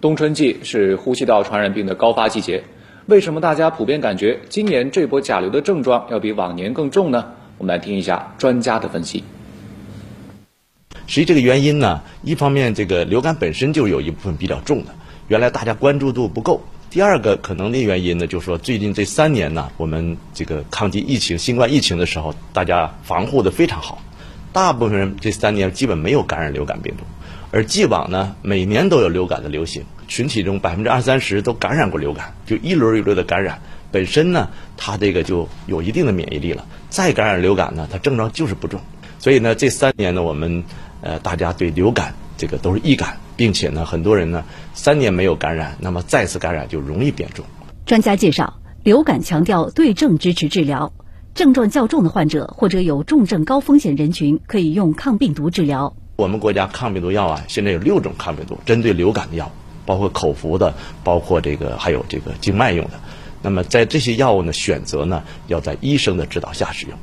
冬春季是呼吸道传染病的高发季节，为什么大家普遍感觉今年这波甲流的症状要比往年更重呢？我们来听一下专家的分析。实际这个原因呢，一方面这个流感本身就有一部分比较重的，原来大家关注度不够。第二个可能的原因呢，就是说最近这三年呢，我们这个抗击疫情、新冠疫情的时候，大家防护的非常好，大部分人这三年基本没有感染流感病毒。而既往呢，每年都有流感的流行，群体中百分之二三十都感染过流感，就一轮一轮的感染，本身呢，它这个就有一定的免疫力了。再感染流感呢，它症状就是不重。所以呢，这三年呢，我们呃大家对流感这个都是易感。并且呢，很多人呢三年没有感染，那么再次感染就容易变重。专家介绍，流感强调对症支持治疗，症状较重的患者或者有重症高风险人群可以用抗病毒治疗。我们国家抗病毒药啊，现在有六种抗病毒针对流感的药，包括口服的，包括这个还有这个静脉用的。那么在这些药物呢，选择呢要在医生的指导下使用。